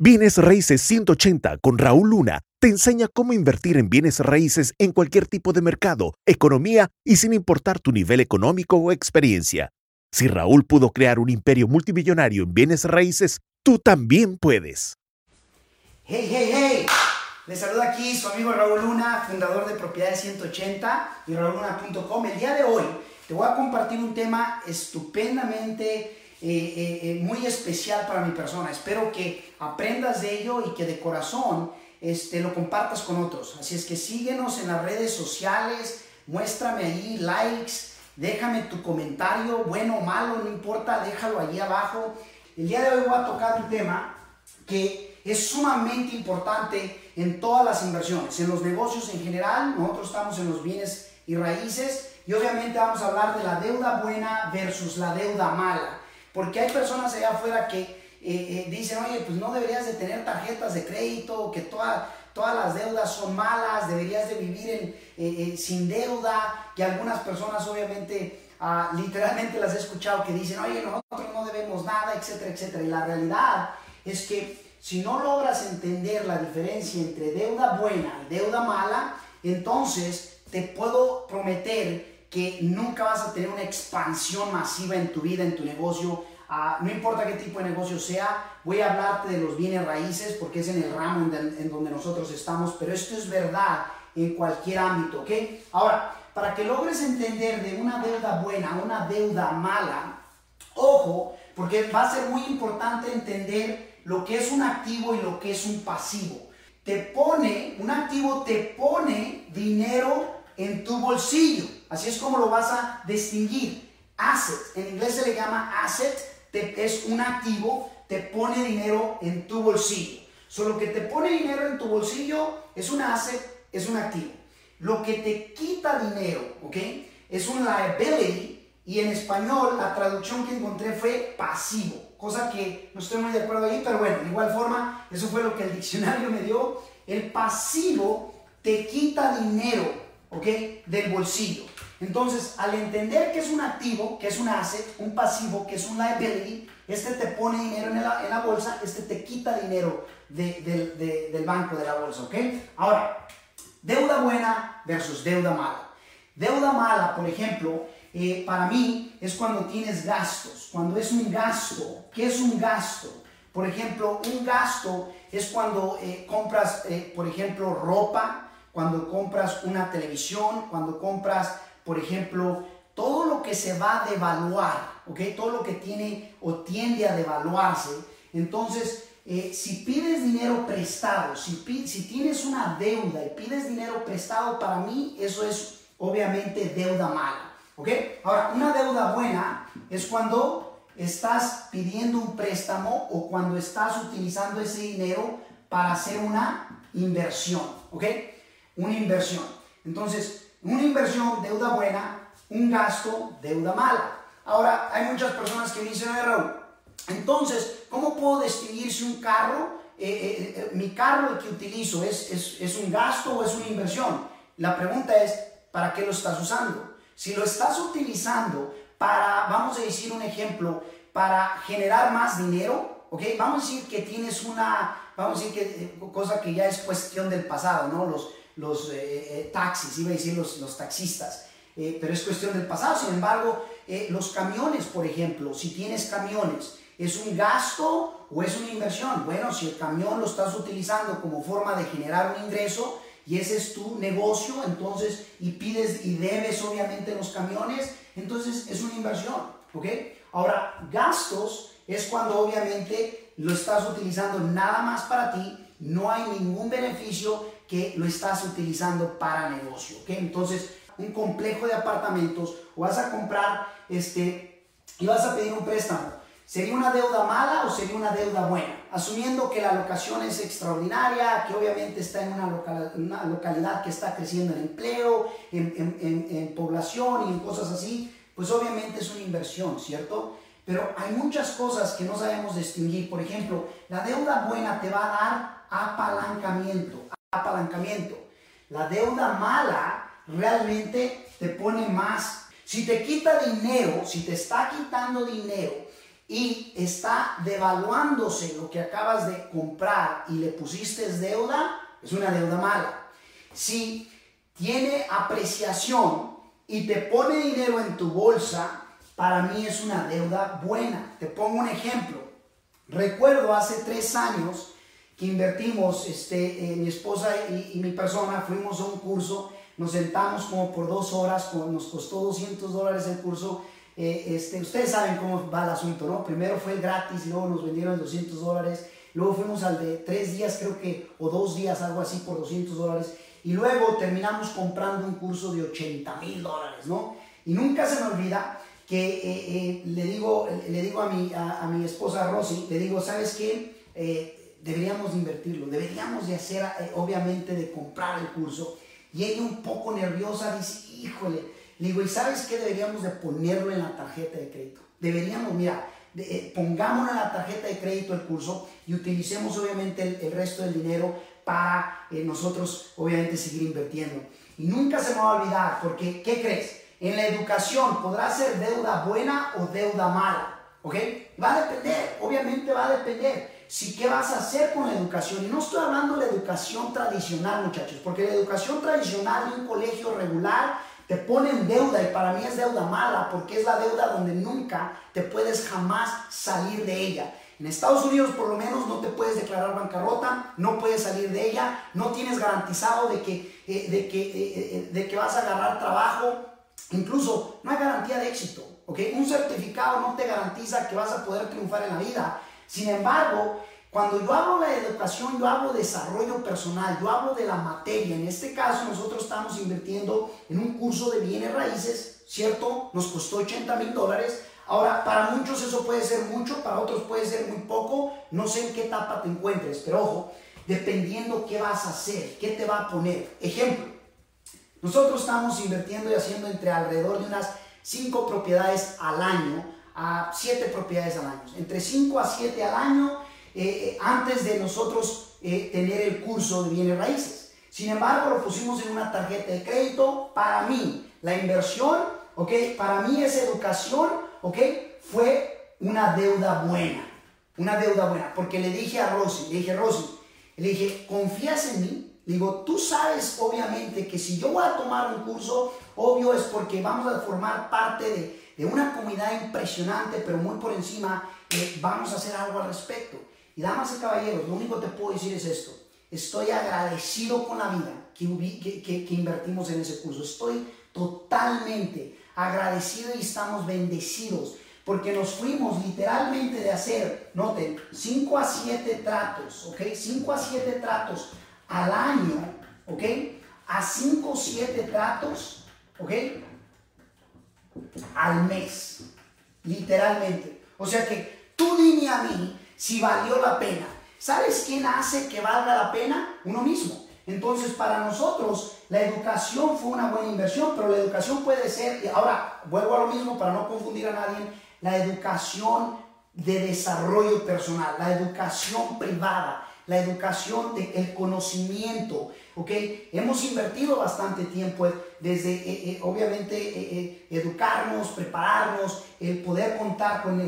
Bienes Raíces 180 con Raúl Luna te enseña cómo invertir en bienes raíces en cualquier tipo de mercado, economía y sin importar tu nivel económico o experiencia. Si Raúl pudo crear un imperio multimillonario en bienes raíces, tú también puedes. Hey, hey, hey. Les saluda aquí su amigo Raúl Luna, fundador de Propiedades 180 y raúluna.com. El día de hoy te voy a compartir un tema estupendamente eh, eh, eh, muy especial para mi persona. Espero que aprendas de ello y que de corazón este, lo compartas con otros. Así es que síguenos en las redes sociales, muéstrame ahí likes, déjame tu comentario, bueno o malo, no importa, déjalo allí abajo. El día de hoy voy a tocar un tema que es sumamente importante en todas las inversiones, en los negocios en general, nosotros estamos en los bienes y raíces y obviamente vamos a hablar de la deuda buena versus la deuda mala. Porque hay personas allá afuera que eh, eh, dicen, oye, pues no deberías de tener tarjetas de crédito, que todas las deudas son malas, deberías de vivir eh, sin deuda, que algunas personas obviamente ah, literalmente las he escuchado que dicen, oye, nosotros no debemos nada, etcétera, etcétera. Y la realidad es que si no logras entender la diferencia entre deuda buena y deuda mala, entonces te puedo prometer que nunca vas a tener una expansión masiva en tu vida, en tu negocio. Ah, no importa qué tipo de negocio sea, voy a hablarte de los bienes raíces porque es en el ramo en, donde nosotros estamos, pero esto es verdad en cualquier ámbito, ¿ok? Ahora, para que logres entender de una deuda buena a una deuda mala, ojo, porque va a ser muy importante entender lo que es un activo y lo que es un pasivo. Te pone, un activo te pone dinero en tu bolsillo. Así es como lo vas a distinguir. Asset, en inglés se le llama asset, es un activo, te pone dinero en tu bolsillo. Solo que te pone dinero en tu bolsillo es un asset, es un activo. Lo que te quita dinero, ¿ok? Es un liability y en español la traducción que encontré fue pasivo, cosa que no estoy muy de acuerdo ahí, pero bueno, de igual forma, eso fue lo que el diccionario me dio. El pasivo te quita dinero ¿ok? Del bolsillo. Entonces, al entender que es un activo, que es un asset, un pasivo, que es un liability, este te pone dinero en la, en la bolsa, este te quita dinero del banco, de la bolsa, ¿ok? Ahora, deuda buena versus deuda mala. Deuda mala, por ejemplo, eh, para mí es cuando tienes gastos, cuando es un gasto. ¿Qué es un gasto? Por ejemplo, un gasto es cuando eh, compras, eh, por ejemplo, ropa, cuando compras una televisión, cuando compras, por ejemplo, todo lo que se va a devaluar, ¿ok? Todo lo que tiene o tiende a devaluarse. Entonces, eh, si pides dinero prestado, si, si tienes una deuda y pides dinero prestado, para mí eso es obviamente deuda mala, ¿ok? Ahora, una deuda buena es cuando estás pidiendo un préstamo o cuando estás utilizando ese dinero para hacer una inversión, ¿ok? Una inversión. Entonces, una inversión, deuda buena, un gasto, deuda mala. Ahora, hay muchas personas que dicen, Raúl, entonces, ¿cómo puedo distinguir si un carro, eh, eh, eh, mi carro que utilizo, es, es, es un gasto o es una inversión? La pregunta es, ¿para qué lo estás usando? Si lo estás utilizando para, vamos a decir un ejemplo, para generar más dinero, ¿ok? Vamos a decir que tienes una, vamos a decir que, cosa que ya es cuestión del pasado, ¿no? Los, los eh, eh, taxis, iba a decir los, los taxistas, eh, pero es cuestión del pasado. Sin embargo, los camiones, por ejemplo, si tienes camiones, ¿es un gasto o es una inversión? Bueno, si el camión lo estás utilizando como forma de generar un ingreso y ese es tu negocio, entonces, y pides y debes obviamente los camiones, entonces es una inversión, ¿ok? Ahora, gastos es cuando obviamente lo estás utilizando nada más para ti, no hay ningún beneficio que lo estás utilizando para negocio. ¿ok? Entonces, un complejo de apartamentos o vas a comprar este, y vas a pedir un préstamo. ¿Sería una deuda mala o sería una deuda buena? Asumiendo que la locación es extraordinaria, que obviamente está en una, localidad que está creciendo en empleo, en, en, población y en cosas así, pues obviamente es una inversión, ¿cierto? Pero hay muchas cosas que no sabemos distinguir. Por ejemplo, la deuda buena te va a dar apalancamiento apalancamiento. La deuda mala realmente te pone más. Si te quita dinero, si te está quitando dinero y está devaluándose lo que acabas de comprar y le pusiste deuda, es una deuda mala. Si tiene apreciación y te pone dinero en tu bolsa, para mí es una deuda buena. Te pongo un ejemplo. Recuerdo hace tres años que invertimos, este, eh, mi esposa y, mi persona, fuimos a un curso, nos sentamos como por dos horas, nos costó 200 dólares el curso. Eh, este, ustedes saben cómo va el asunto, ¿no? Primero fue gratis, luego nos vendieron 200 dólares, luego fuimos al de tres días, creo que, o dos días, algo así, por 200 dólares, y luego terminamos comprando un curso de 80 mil dólares, ¿no? Y nunca se me olvida que eh, eh, le, digo, le digo a mi, a, mi esposa Rosy, le digo, ¿sabes qué? Eh, deberíamos de invertirlo, deberíamos de hacer, obviamente, de comprar el curso. Y ella un poco nerviosa dice, híjole, le digo, ¿y sabes qué? Deberíamos de ponerlo en la tarjeta de crédito. Deberíamos, mira, de, pongámoslo en la tarjeta de crédito el curso y utilicemos obviamente el, el resto del dinero para nosotros obviamente seguir invirtiendo. Y nunca se me va a olvidar, porque ¿qué crees? En la educación podrá ser deuda buena o deuda mala, ¿ok? Va a depender, obviamente va a depender. Si qué vas a hacer con la educación. Y no estoy hablando de la educación tradicional, muchachos, porque la educación tradicional de un colegio regular te pone deuda y para mí es deuda mala, porque es la deuda donde nunca te puedes jamás salir de ella. En Estados Unidos por lo menos no te puedes declarar bancarrota, no puedes salir de ella, no tienes garantizado de que, eh, de que, eh, eh, de que vas a agarrar trabajo, Incluso no hay garantía de éxito, ¿ok? Un certificado no te garantiza que vas a poder triunfar en la vida. Sin embargo, cuando yo hablo de educación, yo hablo de desarrollo personal, yo hablo de la materia. En este caso, nosotros estamos invirtiendo en un curso de bienes raíces, ¿cierto? Nos costó 80 mil dólares. Ahora, para muchos eso puede ser mucho, para otros puede ser muy poco. No sé en qué etapa te encuentres, pero ojo, dependiendo qué vas a hacer, qué te va a poner. Ejemplo, nosotros estamos invirtiendo y haciendo entre alrededor de unas 5 propiedades al año a 7 propiedades al año. Entre 5 a 7 al año eh, eh, antes de nosotros eh, tener el curso de bienes raíces. Sin embargo, lo pusimos en una tarjeta de crédito. Para mí, la inversión, ¿ok? Para mí esa educación. Fue una deuda buena. Una deuda buena. Porque le dije a Rosy, le dije, Rosy, le dije, ¿confías en mí? Digo, tú sabes obviamente que si yo voy a tomar un curso, obvio es porque vamos a formar parte de, una comunidad impresionante, pero muy por encima, vamos a hacer algo al respecto. Y damas y caballeros, lo único que te puedo decir es esto. Estoy agradecido con la vida que, que, que invertimos en ese curso. Estoy totalmente agradecido y estamos bendecidos porque nos fuimos literalmente de hacer, noten, 5 a 7 tratos, ¿ok? 5 a 7 tratos al año, ¿ok? A 5 o 7 tratos, ¿ok? Al mes, literalmente. O sea que tú dime a mí si valió la pena. ¿Sabes quién hace que valga la pena? Uno mismo. Entonces, para nosotros, la educación fue una buena inversión, pero la educación puede ser, ahora vuelvo a lo mismo para no confundir a nadie, la educación de desarrollo personal, la educación privada, la educación, el conocimiento, ¿ok? Hemos invertido bastante tiempo desde, eh, eh, obviamente, eh, educarnos, prepararnos, el poder contar con,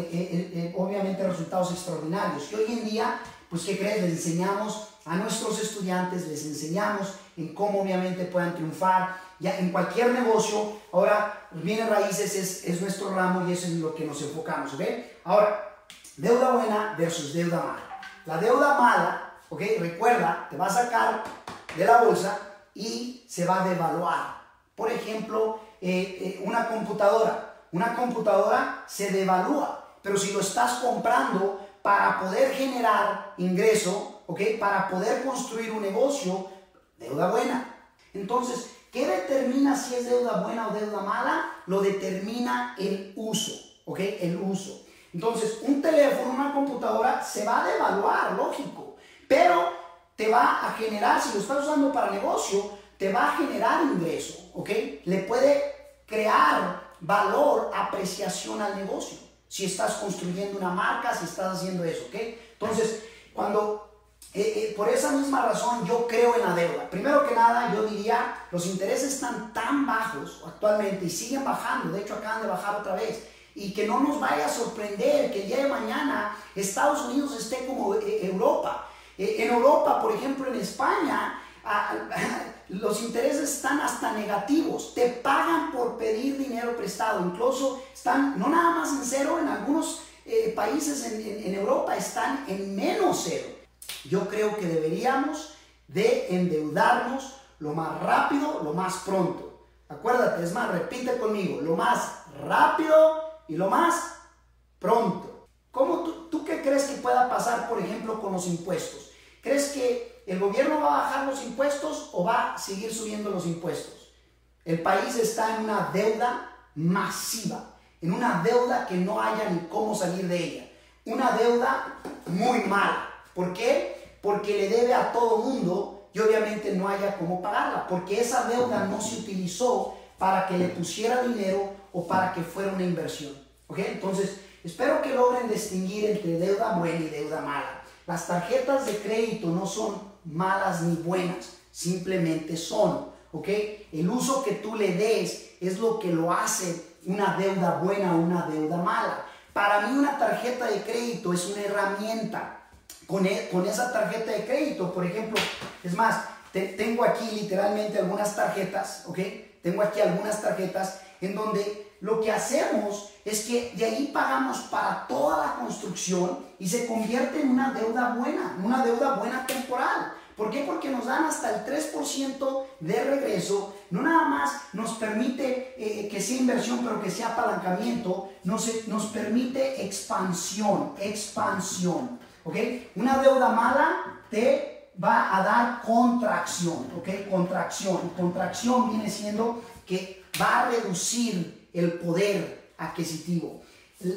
obviamente, resultados extraordinarios. Y hoy en día, pues, ¿qué crees? Les enseñamos a nuestros estudiantes, les enseñamos en cómo, obviamente, puedan triunfar. Ya en cualquier negocio, ahora, bienes raíces es, es nuestro ramo y eso es en lo que nos enfocamos, ¿ok? Ahora, deuda buena versus deuda mala. La deuda mala ¿ok? Recuerda, te va a sacar de la bolsa y se va a devaluar. Por ejemplo, eh, eh, una computadora. Una computadora se devalúa, pero si lo estás comprando para poder generar ingreso, ¿ok? Para poder construir un negocio, deuda buena. Entonces, ¿qué determina si es deuda buena o deuda mala? Lo determina el uso, ¿ok? El uso. Entonces, un teléfono, una computadora se va a devaluar, lógico pero te va a generar, si lo estás usando para negocio, te va a generar ingreso, ¿ok? Le puede crear valor, apreciación al negocio. Si estás construyendo una marca, si estás haciendo eso, ¿ok? Entonces, cuando, eh, eh, por esa misma razón, yo creo en la deuda. Primero que nada, yo diría, los intereses están tan bajos actualmente y siguen bajando, de hecho acaban de bajar otra vez. y que no nos vaya a sorprender que el día de mañana Estados Unidos esté como eh, Europa. Eh, en Europa, por ejemplo, en España, los intereses están hasta negativos. Te pagan por pedir dinero prestado. Incluso están no nada más en cero, en algunos eh, países en, Europa están en menos cero. Yo creo que deberíamos de endeudarnos lo más rápido, lo más pronto. Acuérdate, es más, repite conmigo, lo más rápido y lo más pronto. ¿Cómo tú, tú qué crees que pueda pasar, por ejemplo, con los impuestos? ¿Crees que el gobierno va a bajar los impuestos o va a seguir subiendo los impuestos? El país está en una deuda masiva en una deuda que no haya ni cómo salir de ella. Una deuda muy mala. ¿Por qué? Porque le debe a todo mundo y obviamente no haya cómo pagarla, porque esa deuda no se utilizó para que le pusiera dinero o para que fuera una inversión. ¿Ok? Entonces, espero que logren distinguir entre deuda buena y deuda mala. Las tarjetas de crédito no son malas ni buenas, simplemente son. ¿Ok? El uso que tú le des es lo que lo hace una deuda buena o una deuda mala. Para mí una tarjeta de crédito es una herramienta. Con, e, con esa tarjeta de crédito, por ejemplo, es más, tengo aquí literalmente algunas tarjetas, ¿ok? Tengo aquí algunas tarjetas en donde lo que hacemos es que de ahí pagamos para toda la construcción y se convierte en una deuda buena, una deuda buena temporal. ¿Por qué? Porque nos dan hasta el 3% de regreso. No nada más nos permite eh, que sea inversión, pero que sea apalancamiento. Nos, nos permite expansión, expansión. ¿Ok? Una deuda mala te va a dar contracción. ¿Ok? Contracción. Contracción viene siendo que va a reducir el poder adquisitivo.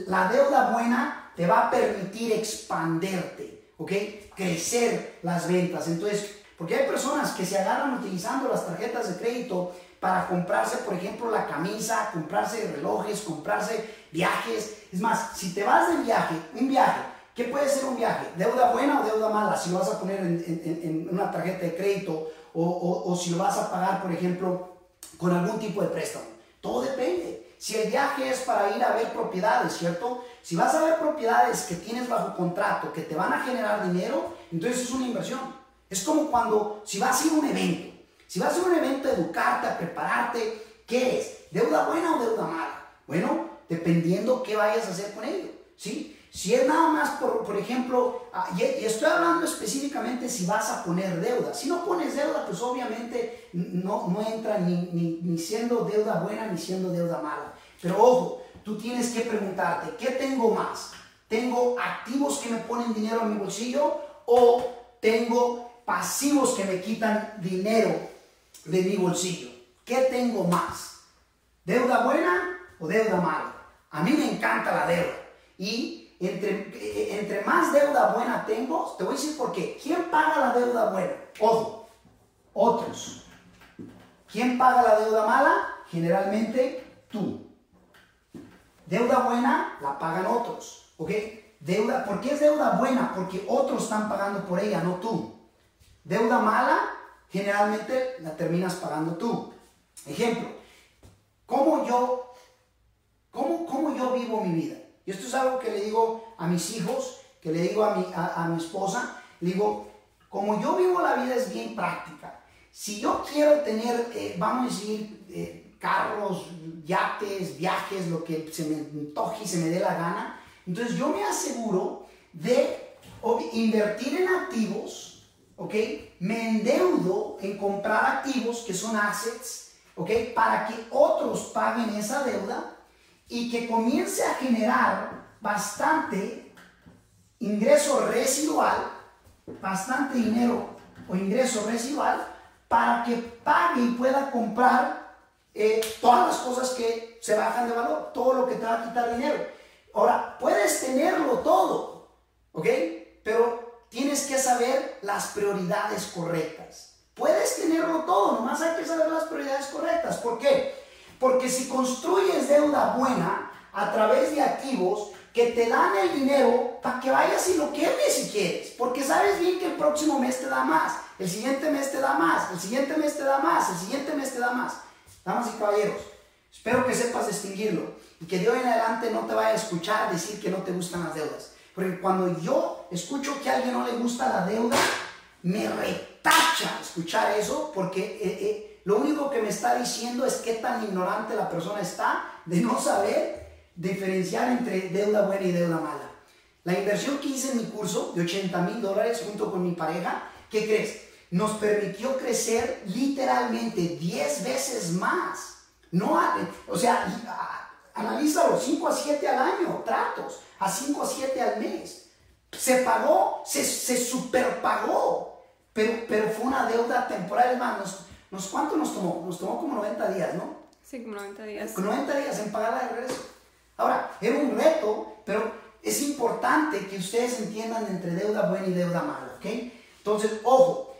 La deuda buena te va a permitir expanderte. ¿ok? Crecer las ventas. Entonces, porque hay personas que se agarran utilizando las tarjetas de crédito para comprarse, por ejemplo, la camisa, comprarse relojes, comprarse viajes. Es más, si te vas de viaje, un viaje, ¿qué puede ser un viaje? ¿Deuda buena o deuda mala? Si lo vas a poner en, una tarjeta de crédito o, o si lo vas a pagar, por ejemplo, con algún tipo de préstamo. Todo depende. Si el viaje es para ir a ver propiedades, ¿cierto? Si vas a ver propiedades que tienes bajo contrato, que te van a generar dinero, entonces es una inversión. Es como cuando, si vas a ir a un evento, si vas a ir a un evento, a educarte, a prepararte, ¿qué es? ¿Deuda buena o deuda mala? Bueno, dependiendo qué vayas a hacer con ello, ¿sí? Si es nada más, por, por ejemplo, ah, y, estoy hablando específicamente si vas a poner deuda. Si no pones deuda, pues obviamente no, no entra ni, ni, ni siendo deuda buena ni siendo deuda mala. Pero ojo, tú tienes que preguntarte, ¿qué tengo más? ¿Tengo activos que me ponen dinero en mi bolsillo o tengo pasivos que me quitan dinero de mi bolsillo? ¿Qué tengo más? ¿Deuda buena o deuda mala? A mí me encanta la deuda. Y entre, entre más deuda buena tengo, te voy a decir por qué. ¿Quién paga la deuda buena? Ojo, otros. ¿Quién paga la deuda mala? Generalmente tú. Deuda buena la pagan otros, ¿ok? Deuda, ¿Por qué es deuda buena? Porque otros están pagando por ella, no tú. Deuda mala, generalmente la terminas pagando tú. Ejemplo, ¿cómo yo, cómo, cómo yo vivo mi vida? Y esto es algo que le digo a mis hijos, que le digo a mi, a, mi esposa, le digo, como yo vivo la vida es bien práctica. Si yo quiero tener, eh, vamos a decir, eh, carros, yates, viajes, lo que se me antoje y se me dé la gana, entonces yo me aseguro de invertir en activos, ¿ok? Me endeudo en comprar activos que son assets, ¿ok? Para que otros paguen esa deuda y que comience a generar bastante ingreso residual, bastante dinero o ingreso residual para que pague y pueda comprar eh, todas las cosas que se bajan de valor, todo lo que te va a quitar dinero. Ahora, puedes tenerlo todo, ¿ok? Pero tienes que saber las prioridades correctas. Puedes tenerlo todo, nomás hay que saber las prioridades correctas. ¿Por qué? Porque si construyes deuda buena a través de activos que te dan el dinero para que vayas y lo quemes si quieres, porque sabes bien que el próximo mes te da más, el siguiente mes te da más, el siguiente mes te da más, el siguiente mes te da más. Damas y caballeros, espero que sepas distinguirlo. y que de hoy en adelante no te vaya a escuchar decir que no te gustan las deudas. Porque cuando yo escucho que a alguien no le gusta la deuda, me retacha escuchar eso porque eh, eh, lo único que me está diciendo es qué tan ignorante la persona está de no saber diferenciar entre deuda buena y deuda mala. La inversión que hice en mi curso de 80 mil dólares junto con mi pareja, ¿qué crees? Nos permitió crecer literalmente 10 veces más. No, o sea, analízalo, 5 a 7 al año, tratos, a 5 a 7 al mes. Se pagó, se, se superpagó, pero, pero fue una deuda temporal, hermanos. Nos, ¿Cuánto nos tomó? Nos tomó como 90 días, ¿no? Sí, como 90 días. Con 90 días en pagarla de regreso. Ahora, era un reto, pero es importante que ustedes entiendan entre deuda buena y deuda mala, ¿ok? Entonces, ojo,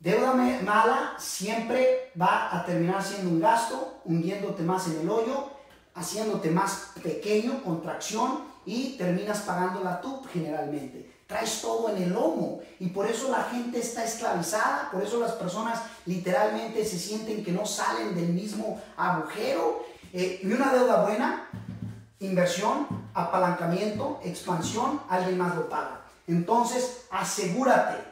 deuda mala siempre va a terminar siendo un gasto, hundiéndote más en el hoyo, haciéndote más pequeño, contracción, y terminas pagándola tú generalmente. Traes todo en el lomo y por eso la gente está esclavizada, por eso las personas literalmente se sienten que no salen del mismo agujero. Eh, y una deuda buena inversión, apalancamiento, expansión, alguien más lo paga. Entonces, asegúrate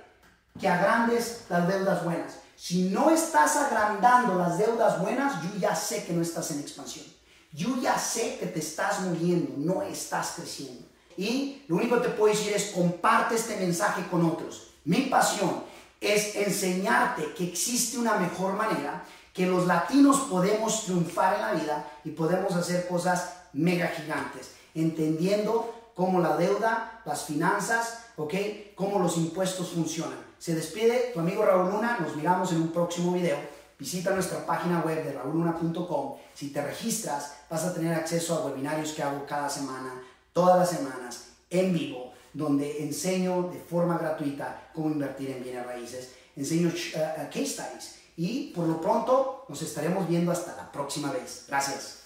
que agrandes las deudas buenas. Si no estás agrandando las deudas buenas, yo ya sé que no estás en expansión. Yo ya sé que te estás muriendo, no estás creciendo. Y lo único que te puedo decir es comparte este mensaje con otros. Mi pasión es enseñarte que existe una mejor manera, que los latinos podemos triunfar en la vida y podemos hacer cosas mega gigantes, entendiendo cómo la deuda, las finanzas, ¿ok? Cómo los impuestos funcionan. Se despide tu amigo Raúl Luna, nos miramos en un próximo video. Visita nuestra página web de rauluna.com. Si te registras, vas a tener acceso a webinarios que hago cada semana, todas las semanas, en vivo, donde enseño de forma gratuita cómo invertir en bienes raíces. Enseño uh, uh, case studies. Y por lo pronto nos estaremos viendo hasta la próxima vez. Gracias.